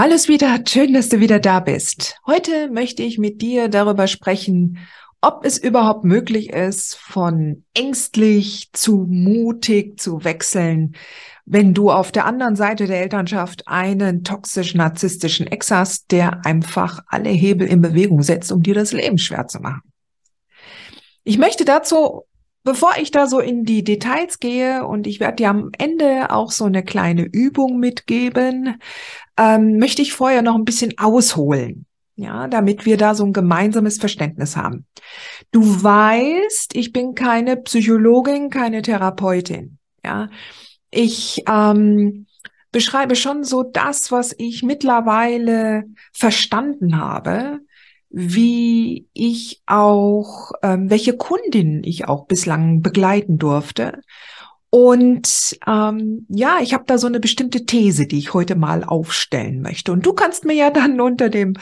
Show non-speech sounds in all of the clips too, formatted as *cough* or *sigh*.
Hallo Sweetheart, schön, dass du wieder da bist. Heute möchte ich mit dir darüber sprechen, ob es überhaupt möglich ist, von ängstlich zu mutig zu wechseln, wenn du auf der anderen Seite der Elternschaft einen toxisch-narzisstischen Ex hast, der einfach alle Hebel in Bewegung setzt, um dir das Leben schwer zu machen. Ich möchte dazu Bevor ich da so in die Details gehe und ich werde dir am Ende auch so eine kleine Übung mitgeben, ähm, möchte ich vorher noch ein bisschen ausholen, ja, damit wir da so ein gemeinsames Verständnis haben. Du weißt, ich bin keine Psychologin, keine Therapeutin, ja. Ich ähm, beschreibe schon so das, was ich mittlerweile verstanden habe, wie ich auch, ähm, welche Kundinnen ich auch bislang begleiten durfte und ähm, ja, ich habe da so eine bestimmte These, die ich heute mal aufstellen möchte. Und du kannst mir ja dann *laughs* unter dem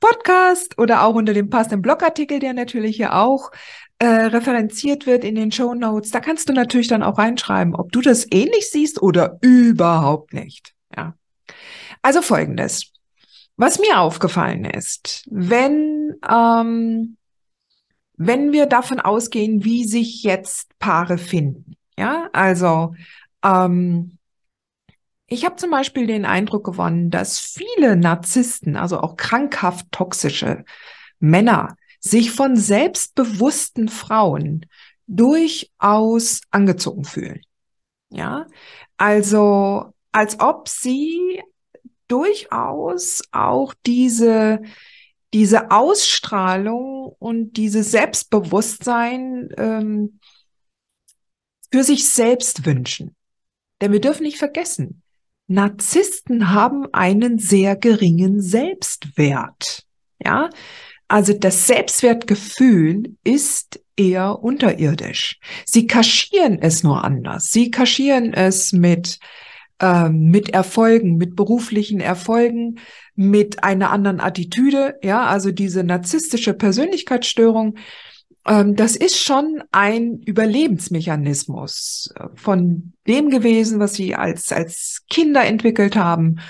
Podcast oder auch unter dem passenden Blogartikel, der natürlich hier auch äh, referenziert wird in den Show Notes, da kannst du natürlich dann auch reinschreiben, ob du das ähnlich siehst oder überhaupt nicht. Ja. Also folgendes. Was mir aufgefallen ist, wenn ähm, wenn wir davon ausgehen, wie sich jetzt Paare finden, ja, also ähm, ich habe zum Beispiel den Eindruck gewonnen, dass viele Narzissten, also auch krankhaft toxische Männer, sich von selbstbewussten Frauen durchaus angezogen fühlen. Ja, also als ob sie durchaus auch diese diese Ausstrahlung und dieses Selbstbewusstsein ähm, für sich selbst wünschen. Denn wir dürfen nicht vergessen, Narzissten haben einen sehr geringen Selbstwert. Ja, also das Selbstwertgefühl ist eher unterirdisch. Sie kaschieren es nur anders. Sie kaschieren es mit äh, mit Erfolgen, mit beruflichen Erfolgen, mit einer anderen Attitüde. Ja, also diese narzisstische Persönlichkeitsstörung ähm, das ist schon ein Überlebensmechanismus äh, von dem gewesen, was sie als, als Kinder entwickelt haben,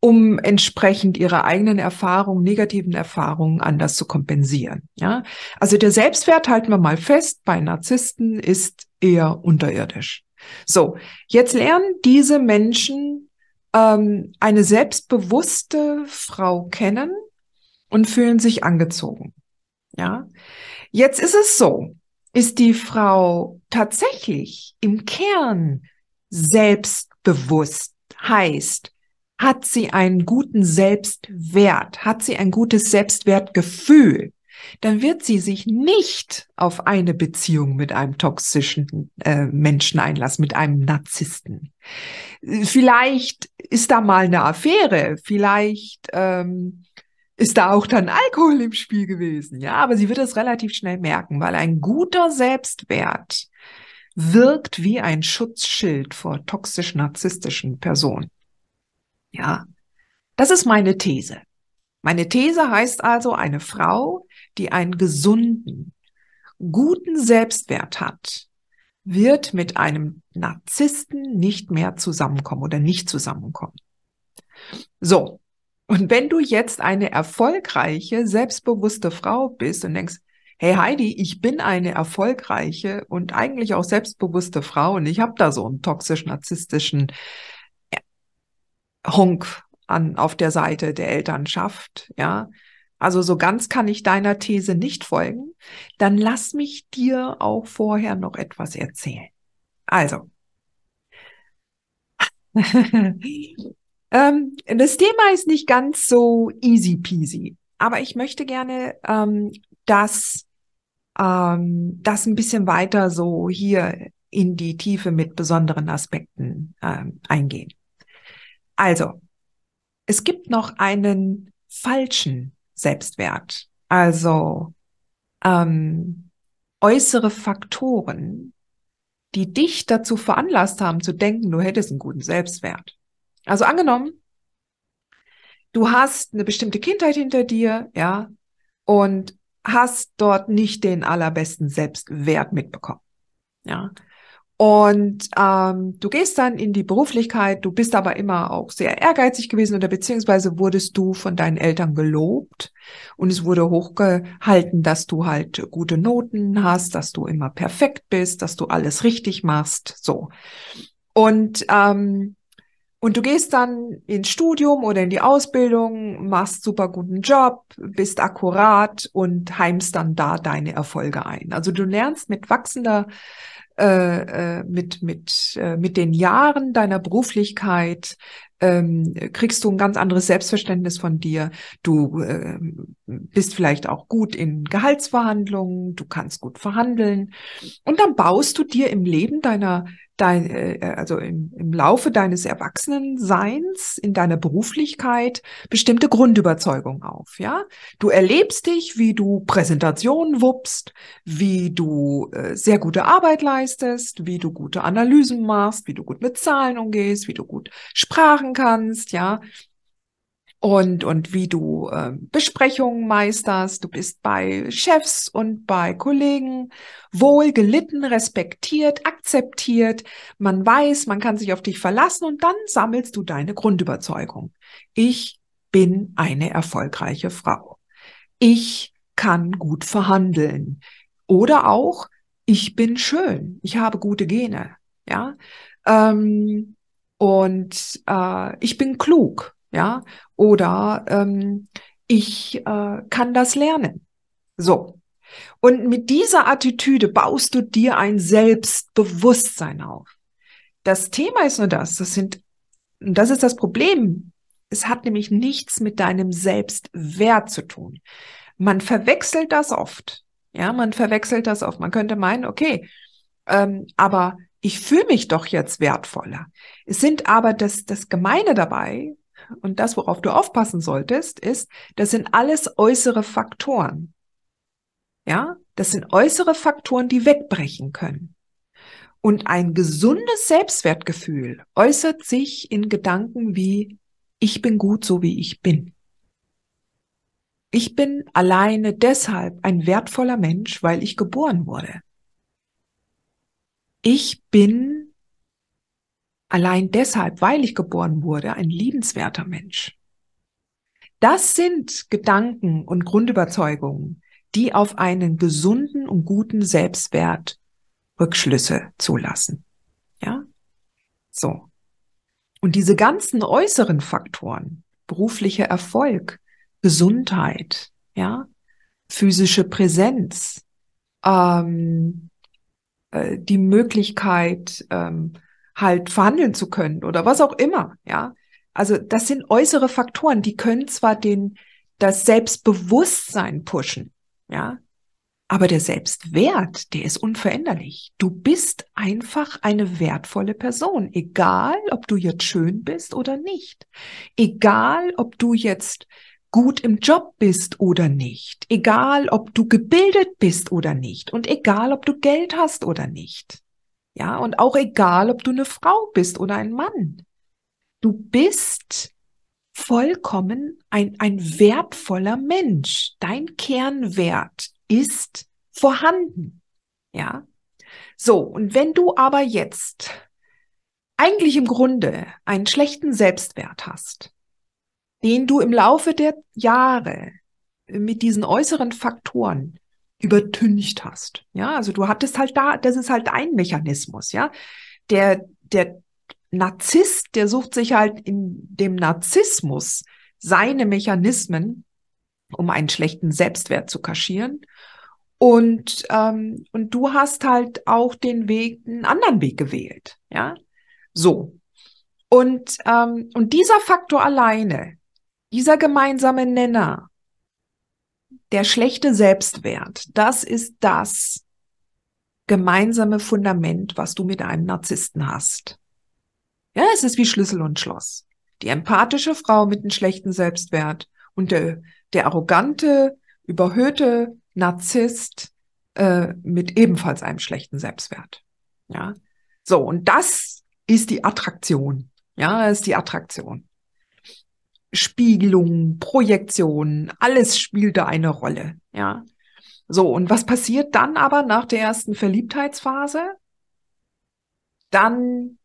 um entsprechend ihre eigenen Erfahrungen, negativen Erfahrungen anders zu kompensieren. Ja, also der Selbstwert halten wir mal fest bei Narzissten ist eher unterirdisch. So, jetzt lernen diese Menschen ähm, eine selbstbewusste Frau kennen und fühlen sich angezogen. Ja, Jetzt ist es so, ist die Frau tatsächlich im Kern selbstbewusst, heißt, hat sie einen guten Selbstwert, hat sie ein gutes Selbstwertgefühl, dann wird sie sich nicht auf eine Beziehung mit einem toxischen äh, Menschen einlassen, mit einem Narzissten. Vielleicht ist da mal eine Affäre, vielleicht ähm, ist da auch dann Alkohol im Spiel gewesen. Ja, aber sie wird es relativ schnell merken, weil ein guter Selbstwert wirkt wie ein Schutzschild vor toxisch-narzisstischen Personen. Ja, das ist meine These. Meine These heißt also, eine Frau, die einen gesunden, guten Selbstwert hat, wird mit einem Narzissten nicht mehr zusammenkommen oder nicht zusammenkommen. So, und wenn du jetzt eine erfolgreiche, selbstbewusste Frau bist und denkst, hey Heidi, ich bin eine erfolgreiche und eigentlich auch selbstbewusste Frau und ich habe da so einen toxisch-narzisstischen Honk an, auf der Seite der Elternschaft, ja. Also so ganz kann ich deiner These nicht folgen. Dann lass mich dir auch vorher noch etwas erzählen. Also. *laughs* Ähm, das Thema ist nicht ganz so easy peasy, aber ich möchte gerne, ähm, dass ähm, das ein bisschen weiter so hier in die Tiefe mit besonderen Aspekten ähm, eingehen. Also, es gibt noch einen falschen Selbstwert, also ähm, äußere Faktoren, die dich dazu veranlasst haben zu denken, du hättest einen guten Selbstwert. Also angenommen, du hast eine bestimmte Kindheit hinter dir, ja, und hast dort nicht den allerbesten Selbstwert mitbekommen, ja. Und ähm, du gehst dann in die Beruflichkeit, du bist aber immer auch sehr ehrgeizig gewesen oder beziehungsweise wurdest du von deinen Eltern gelobt und es wurde hochgehalten, dass du halt gute Noten hast, dass du immer perfekt bist, dass du alles richtig machst, so. Und ähm, und du gehst dann ins Studium oder in die Ausbildung, machst super guten Job, bist akkurat und heimst dann da deine Erfolge ein. Also du lernst mit wachsender äh, äh, mit, mit, äh, mit den Jahren deiner Beruflichkeit ähm, kriegst du ein ganz anderes Selbstverständnis von dir. Du äh, bist vielleicht auch gut in Gehaltsverhandlungen, du kannst gut verhandeln und dann baust du dir im Leben deiner dein, äh, also im, im Laufe deines Erwachsenenseins, in deiner Beruflichkeit bestimmte Grundüberzeugungen auf, ja. Du erlebst dich, wie du Präsentationen wuppst, wie du äh, sehr gute Arbeit leistest, wie du gute Analysen machst, wie du gut mit Zahlen umgehst, wie du gut Sprachen kannst, ja und, und wie du äh, Besprechungen meisterst. Du bist bei Chefs und bei Kollegen wohl gelitten, respektiert, akzeptiert. Man weiß, man kann sich auf dich verlassen und dann sammelst du deine Grundüberzeugung. Ich bin eine erfolgreiche Frau. Ich kann gut verhandeln. Oder auch, ich bin schön. Ich habe gute Gene. Ja. Ähm, und äh, ich bin klug ja, oder ähm, ich äh, kann das lernen. So. Und mit dieser Attitüde baust du dir ein Selbstbewusstsein auf. Das Thema ist nur das, das sind, das ist das Problem. Es hat nämlich nichts mit deinem Selbstwert zu tun. Man verwechselt das oft. Ja, man verwechselt das oft. Man könnte meinen, okay, ähm, aber ich fühle mich doch jetzt wertvoller. Es sind aber das, das Gemeine dabei, und das, worauf du aufpassen solltest, ist, das sind alles äußere Faktoren. Ja, das sind äußere Faktoren, die wegbrechen können. Und ein gesundes Selbstwertgefühl äußert sich in Gedanken wie, ich bin gut so wie ich bin. Ich bin alleine deshalb ein wertvoller Mensch, weil ich geboren wurde. Ich bin allein deshalb, weil ich geboren wurde, ein liebenswerter Mensch. Das sind Gedanken und Grundüberzeugungen, die auf einen gesunden und guten Selbstwert Rückschlüsse zulassen. Ja? So. Und diese ganzen äußeren Faktoren, beruflicher Erfolg, Gesundheit, ja, physische Präsenz, ähm, äh, die Möglichkeit, ähm, halt verhandeln zu können oder was auch immer, ja. Also das sind äußere Faktoren, die können zwar den, das Selbstbewusstsein pushen, ja, aber der Selbstwert, der ist unveränderlich. Du bist einfach eine wertvolle Person, egal ob du jetzt schön bist oder nicht. Egal ob du jetzt gut im Job bist oder nicht. Egal ob du gebildet bist oder nicht. Und egal ob du Geld hast oder nicht. Ja, und auch egal, ob du eine Frau bist oder ein Mann. Du bist vollkommen ein, ein wertvoller Mensch. Dein Kernwert ist vorhanden. Ja. So. Und wenn du aber jetzt eigentlich im Grunde einen schlechten Selbstwert hast, den du im Laufe der Jahre mit diesen äußeren Faktoren übertüncht hast. Ja, also du hattest halt da, das ist halt ein Mechanismus, ja. Der, der Narzisst, der sucht sich halt in dem Narzissmus seine Mechanismen, um einen schlechten Selbstwert zu kaschieren. Und, ähm, und du hast halt auch den Weg, einen anderen Weg gewählt, ja. So. Und, ähm, und dieser Faktor alleine, dieser gemeinsame Nenner, der schlechte Selbstwert, das ist das gemeinsame Fundament, was du mit einem Narzissten hast. Ja, es ist wie Schlüssel und Schloss. Die empathische Frau mit einem schlechten Selbstwert und der, der arrogante, überhöhte Narzisst äh, mit ebenfalls einem schlechten Selbstwert. Ja, so und das ist die Attraktion. Ja, ist die Attraktion. Spiegelung, Projektion, alles spielt da eine Rolle. Ja, so und was passiert dann aber nach der ersten Verliebtheitsphase? Dann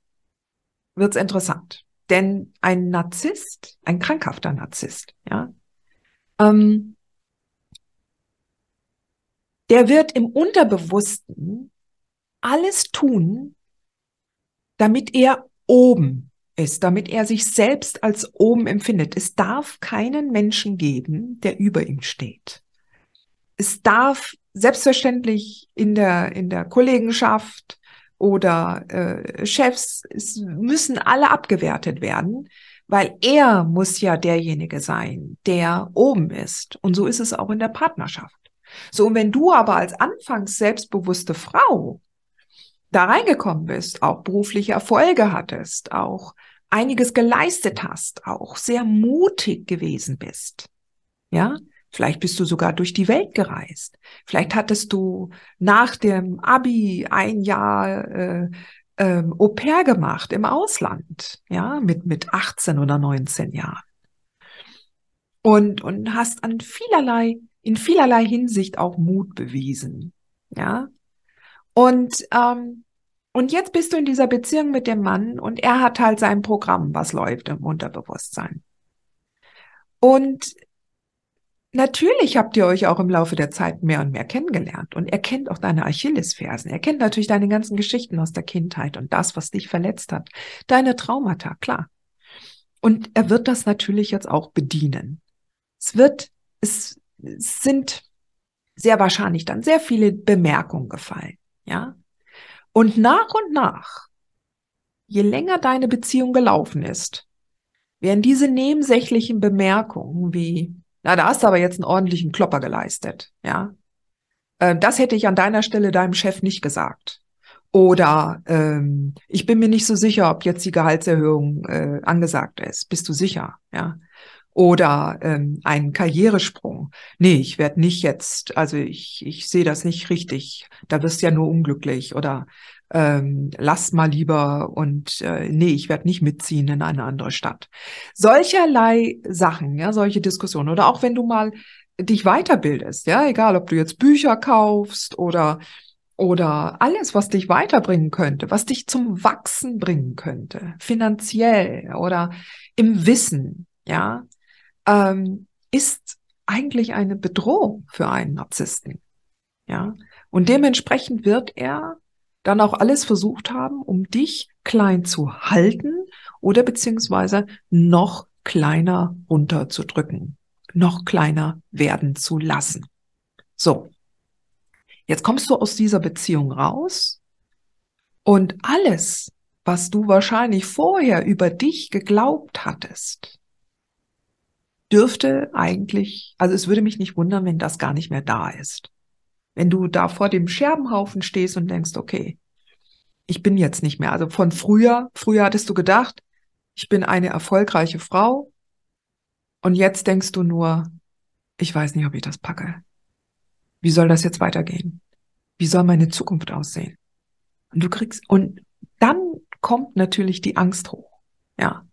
wird's interessant, denn ein Narzisst, ein krankhafter Narzisst, ja, ähm, der wird im Unterbewussten alles tun, damit er oben ist, damit er sich selbst als oben empfindet. Es darf keinen Menschen geben, der über ihm steht. Es darf selbstverständlich in der, in der Kollegenschaft oder äh, Chefs, es müssen alle abgewertet werden, weil er muss ja derjenige sein, der oben ist. Und so ist es auch in der Partnerschaft. So, und wenn du aber als anfangs selbstbewusste Frau da reingekommen bist, auch berufliche Erfolge hattest, auch einiges geleistet hast, auch sehr mutig gewesen bist, ja, Vielleicht bist du sogar durch die Welt gereist. Vielleicht hattest du nach dem Abi ein Jahr äh, ähm, Au pair gemacht im Ausland, ja, mit, mit 18 oder 19 Jahren. Und, und hast an vielerlei in vielerlei Hinsicht auch Mut bewiesen. Ja. Und, ähm, und jetzt bist du in dieser Beziehung mit dem Mann und er hat halt sein Programm, was läuft im Unterbewusstsein. Und natürlich habt ihr euch auch im Laufe der Zeit mehr und mehr kennengelernt und er kennt auch deine Achillesfersen. Er kennt natürlich deine ganzen Geschichten aus der Kindheit und das, was dich verletzt hat. Deine Traumata, klar. Und er wird das natürlich jetzt auch bedienen. Es wird, es sind sehr wahrscheinlich dann sehr viele Bemerkungen gefallen, ja. Und nach und nach, je länger deine Beziehung gelaufen ist, werden diese nebensächlichen Bemerkungen wie, na, da hast du aber jetzt einen ordentlichen Klopper geleistet, ja. Äh, das hätte ich an deiner Stelle deinem Chef nicht gesagt. Oder ähm, ich bin mir nicht so sicher, ob jetzt die Gehaltserhöhung äh, angesagt ist. Bist du sicher? Ja oder ähm, einen Karrieresprung. Nee, ich werde nicht jetzt, also ich, ich sehe das nicht richtig, da wirst du ja nur unglücklich oder ähm, lass mal lieber und äh, nee, ich werde nicht mitziehen in eine andere Stadt. Solcherlei Sachen, ja, solche Diskussionen. Oder auch wenn du mal dich weiterbildest, ja, egal ob du jetzt Bücher kaufst oder oder alles, was dich weiterbringen könnte, was dich zum Wachsen bringen könnte, finanziell oder im Wissen, ja, ähm, ist eigentlich eine Bedrohung für einen Narzissten. Ja, und dementsprechend wird er dann auch alles versucht haben, um dich klein zu halten oder beziehungsweise noch kleiner runterzudrücken, noch kleiner werden zu lassen. So. Jetzt kommst du aus dieser Beziehung raus und alles, was du wahrscheinlich vorher über dich geglaubt hattest, dürfte eigentlich, also es würde mich nicht wundern, wenn das gar nicht mehr da ist. Wenn du da vor dem Scherbenhaufen stehst und denkst, okay, ich bin jetzt nicht mehr. Also von früher, früher hattest du gedacht, ich bin eine erfolgreiche Frau und jetzt denkst du nur, ich weiß nicht, ob ich das packe. Wie soll das jetzt weitergehen? Wie soll meine Zukunft aussehen? Und du kriegst, und dann kommt natürlich die Angst hoch. Ja.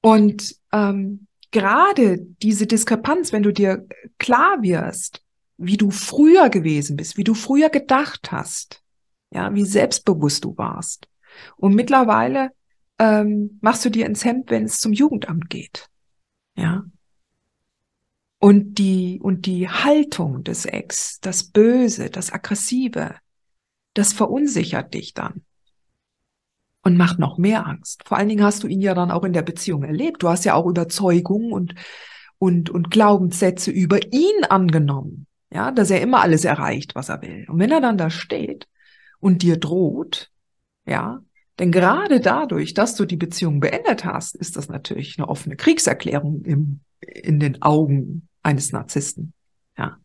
Und ähm, gerade diese Diskrepanz, wenn du dir klar wirst, wie du früher gewesen bist, wie du früher gedacht hast, ja, wie selbstbewusst du warst. Und mittlerweile ähm, machst du dir ins Hemd, wenn es zum Jugendamt geht. Ja. Und die, und die Haltung des Ex, das Böse, das Aggressive, das verunsichert dich dann und macht noch mehr Angst. Vor allen Dingen hast du ihn ja dann auch in der Beziehung erlebt. Du hast ja auch Überzeugungen und, und, und Glaubenssätze über ihn angenommen. Ja, dass er immer alles erreicht, was er will. Und wenn er dann da steht und dir droht, ja, Denn gerade dadurch, dass du die Beziehung beendet hast, ist das natürlich eine offene Kriegserklärung im, in den Augen eines Narzissten. Ja.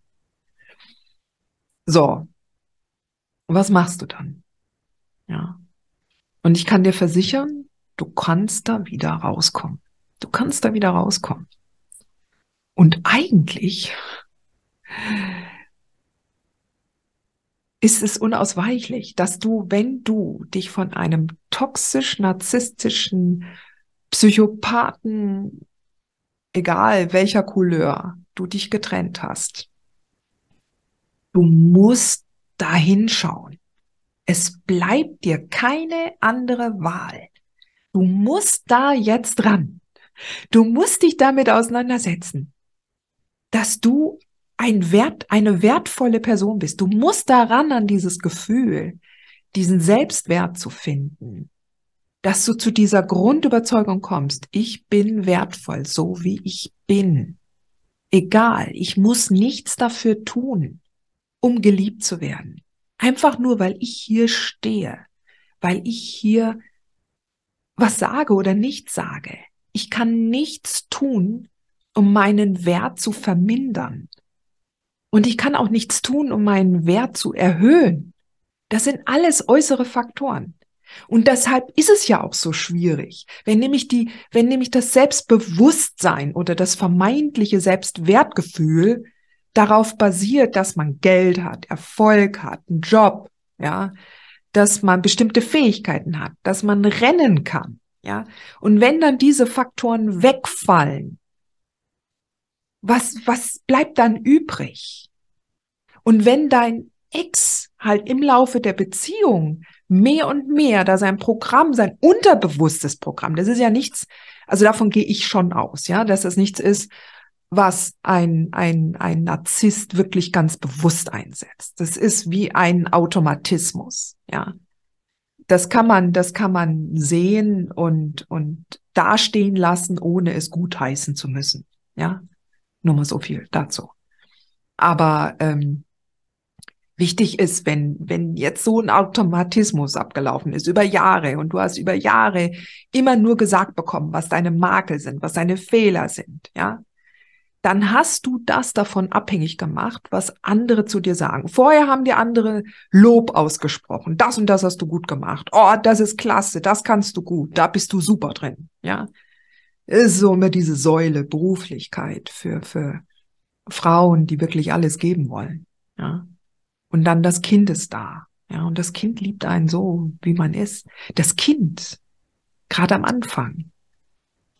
So. Was machst du dann? Ja. Und ich kann dir versichern, du kannst da wieder rauskommen. Du kannst da wieder rauskommen. Und eigentlich ist es unausweichlich, dass du, wenn du dich von einem toxisch-narzisstischen Psychopathen, egal welcher Couleur, du dich getrennt hast, du musst da hinschauen. Es bleibt dir keine andere Wahl. Du musst da jetzt ran. Du musst dich damit auseinandersetzen, dass du ein Wert, eine wertvolle Person bist. Du musst daran an dieses Gefühl, diesen Selbstwert zu finden, dass du zu dieser Grundüberzeugung kommst. Ich bin wertvoll, so wie ich bin. Egal, ich muss nichts dafür tun, um geliebt zu werden. Einfach nur, weil ich hier stehe, weil ich hier was sage oder nicht sage. Ich kann nichts tun, um meinen Wert zu vermindern. Und ich kann auch nichts tun, um meinen Wert zu erhöhen. Das sind alles äußere Faktoren. Und deshalb ist es ja auch so schwierig, wenn nämlich die, wenn nämlich das Selbstbewusstsein oder das vermeintliche Selbstwertgefühl darauf basiert, dass man Geld hat, Erfolg hat, einen Job, ja, dass man bestimmte Fähigkeiten hat, dass man rennen kann, ja. Und wenn dann diese Faktoren wegfallen, was, was bleibt dann übrig? Und wenn dein Ex halt im Laufe der Beziehung mehr und mehr da sein Programm, sein unterbewusstes Programm, das ist ja nichts, also davon gehe ich schon aus, ja, dass das nichts ist, was ein, ein, ein Narzisst wirklich ganz bewusst einsetzt. Das ist wie ein Automatismus, ja. Das kann man, das kann man sehen und, und dastehen lassen, ohne es gutheißen zu müssen, ja. Nur mal so viel dazu. Aber ähm, wichtig ist, wenn, wenn jetzt so ein Automatismus abgelaufen ist über Jahre und du hast über Jahre immer nur gesagt bekommen, was deine Makel sind, was deine Fehler sind, ja, dann hast du das davon abhängig gemacht, was andere zu dir sagen. Vorher haben dir andere Lob ausgesprochen. Das und das hast du gut gemacht. Oh, das ist klasse. Das kannst du gut. Da bist du super drin. Ja ist so immer diese Säule Beruflichkeit für, für Frauen, die wirklich alles geben wollen. Ja. Und dann das Kind ist da. Ja, und das Kind liebt einen so, wie man ist. Das Kind, gerade am Anfang,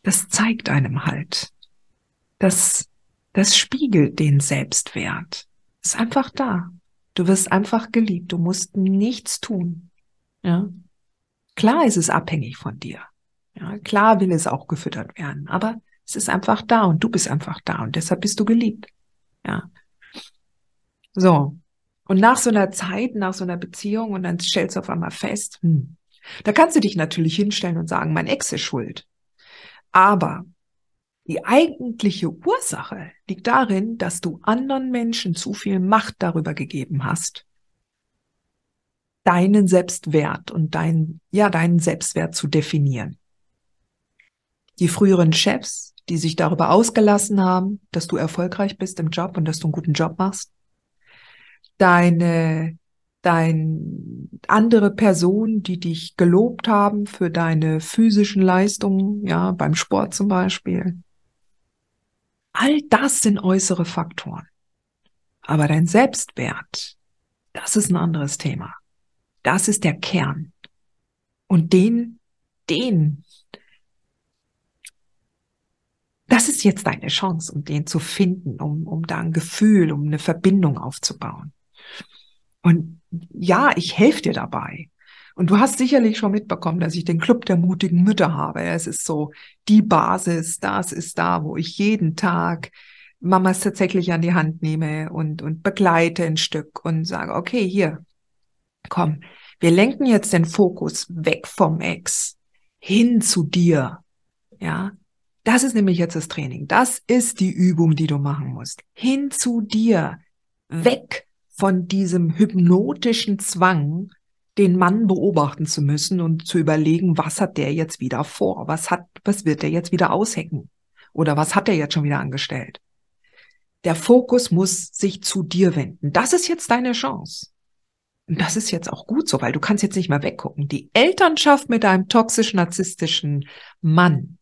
das zeigt einem halt. Das, das spiegelt den Selbstwert. Ist einfach da. Du wirst einfach geliebt. Du musst nichts tun. Ja. Klar ist es abhängig von dir. Ja, klar will es auch gefüttert werden, aber es ist einfach da und du bist einfach da und deshalb bist du geliebt. Ja. So. Und nach so einer Zeit, nach so einer Beziehung und dann stellst du auf einmal fest, hm, da kannst du dich natürlich hinstellen und sagen, mein Ex ist schuld. Aber die eigentliche Ursache liegt darin, dass du anderen Menschen zu viel Macht darüber gegeben hast, deinen Selbstwert und dein, ja, deinen Selbstwert zu definieren die früheren Chefs, die sich darüber ausgelassen haben, dass du erfolgreich bist im Job und dass du einen guten Job machst. Deine, dein andere Personen, die dich gelobt haben für deine physischen Leistungen, ja, beim Sport zum Beispiel. All das sind äußere Faktoren. Aber dein Selbstwert, das ist ein anderes Thema. Das ist der Kern. Und den, den das ist jetzt deine Chance, um den zu finden, um, um da ein Gefühl, um eine Verbindung aufzubauen. Und ja, ich helfe dir dabei. Und du hast sicherlich schon mitbekommen, dass ich den Club der mutigen Mütter habe. Es ist so die Basis, das ist da, wo ich jeden Tag Mamas tatsächlich an die Hand nehme und, und begleite ein Stück und sage, okay, hier, komm, wir lenken jetzt den Fokus weg vom Ex hin zu dir. Ja, das ist nämlich jetzt das Training. Das ist die Übung, die du machen musst. Hin zu dir. Weg von diesem hypnotischen Zwang, den Mann beobachten zu müssen und zu überlegen, was hat der jetzt wieder vor? Was hat, was wird der jetzt wieder aushecken? Oder was hat er jetzt schon wieder angestellt? Der Fokus muss sich zu dir wenden. Das ist jetzt deine Chance. Und das ist jetzt auch gut so, weil du kannst jetzt nicht mehr weggucken. Die Elternschaft mit einem toxisch-narzisstischen Mann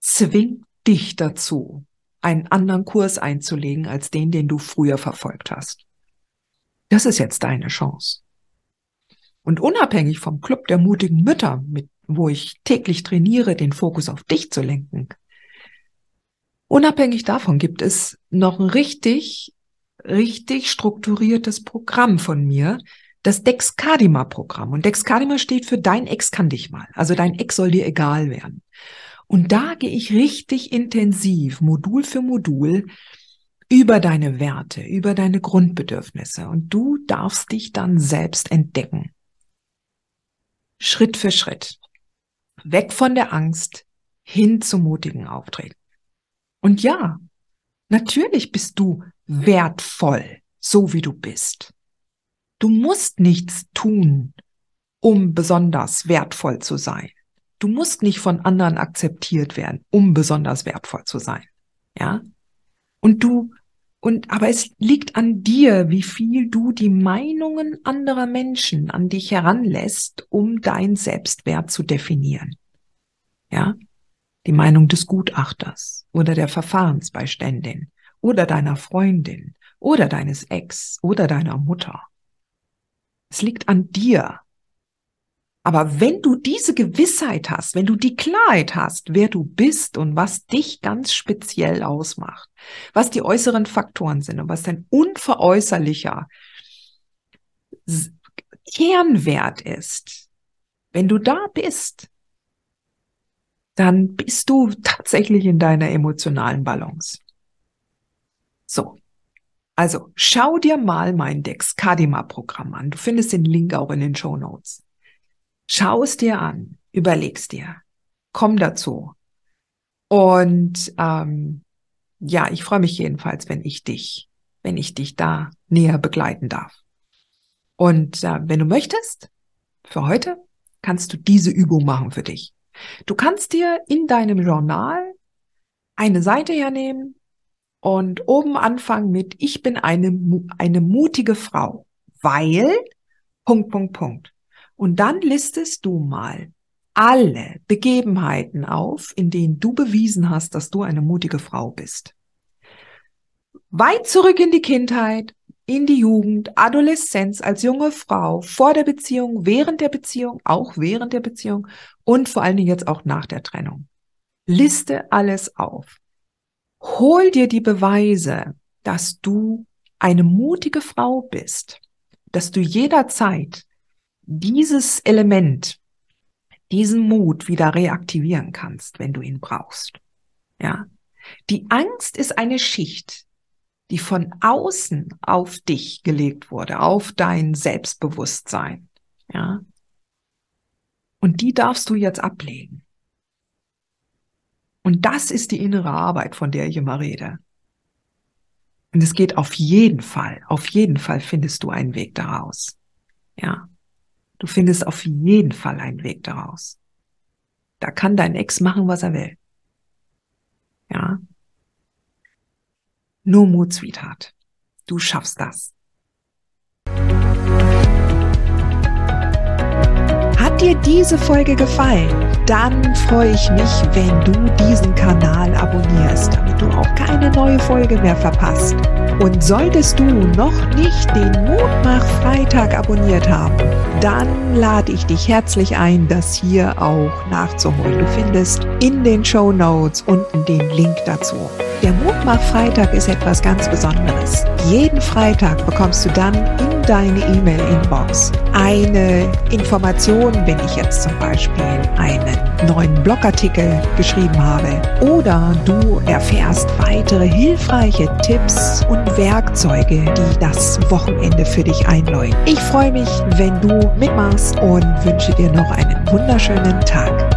zwingt dich dazu, einen anderen Kurs einzulegen als den, den du früher verfolgt hast. Das ist jetzt deine Chance. Und unabhängig vom Club der mutigen Mütter, mit, wo ich täglich trainiere, den Fokus auf dich zu lenken, unabhängig davon gibt es noch ein richtig, richtig strukturiertes Programm von mir, das Dexkadima-Programm. Und Dexkadima steht für dein Ex kann dich mal. Also dein Ex soll dir egal werden. Und da gehe ich richtig intensiv, Modul für Modul, über deine Werte, über deine Grundbedürfnisse. Und du darfst dich dann selbst entdecken. Schritt für Schritt. Weg von der Angst hin zum mutigen Auftreten. Und ja, natürlich bist du wertvoll, so wie du bist. Du musst nichts tun, um besonders wertvoll zu sein. Du musst nicht von anderen akzeptiert werden, um besonders wertvoll zu sein. Ja? Und du, und, aber es liegt an dir, wie viel du die Meinungen anderer Menschen an dich heranlässt, um dein Selbstwert zu definieren. Ja? Die Meinung des Gutachters oder der Verfahrensbeiständin oder deiner Freundin oder deines Ex oder deiner Mutter. Es liegt an dir. Aber wenn du diese Gewissheit hast, wenn du die Klarheit hast, wer du bist und was dich ganz speziell ausmacht, was die äußeren Faktoren sind und was dein unveräußerlicher Kernwert ist, wenn du da bist, dann bist du tatsächlich in deiner emotionalen Balance. So. Also schau dir mal mein Dexkadima-Programm an. Du findest den Link auch in den Show Notes. Schau es dir an, überlegst dir, komm dazu. Und ähm, ja, ich freue mich jedenfalls, wenn ich dich, wenn ich dich da näher begleiten darf. Und äh, wenn du möchtest, für heute kannst du diese Übung machen für dich. Du kannst dir in deinem Journal eine Seite hernehmen, und oben anfangen mit, ich bin eine, eine mutige Frau, weil, Punkt, Punkt, Punkt. Und dann listest du mal alle Begebenheiten auf, in denen du bewiesen hast, dass du eine mutige Frau bist. Weit zurück in die Kindheit, in die Jugend, Adoleszenz als junge Frau, vor der Beziehung, während der Beziehung, auch während der Beziehung und vor allen Dingen jetzt auch nach der Trennung. Liste alles auf. Hol dir die Beweise, dass du eine mutige Frau bist, dass du jederzeit dieses Element, diesen Mut wieder reaktivieren kannst, wenn du ihn brauchst. Ja. Die Angst ist eine Schicht, die von außen auf dich gelegt wurde, auf dein Selbstbewusstsein. Ja. Und die darfst du jetzt ablegen. Und das ist die innere Arbeit, von der ich immer rede. Und es geht auf jeden Fall, auf jeden Fall findest du einen Weg daraus. Ja. Du findest auf jeden Fall einen Weg daraus. Da kann dein Ex machen, was er will. Ja. Nur Mut, Sweetheart. Du schaffst das. Hat dir diese Folge gefallen? dann freue ich mich, wenn du diesen Kanal abonnierst, damit du auch keine neue Folge mehr verpasst. Und solltest du noch nicht den Mutmach Freitag abonniert haben, dann lade ich dich herzlich ein, das hier auch nachzuholen. Du findest in den Show Notes unten den Link dazu. Der Mutmach Freitag ist etwas ganz Besonderes. Jeden Freitag bekommst du dann in deine E-Mail-Inbox eine Information, wenn ich jetzt zum Beispiel einen neuen Blogartikel geschrieben habe. Oder du erfährst weitere hilfreiche Tipps und Werkzeuge, die das Wochenende für dich einläuten. Ich freue mich, wenn du mitmachst und wünsche dir noch einen wunderschönen Tag.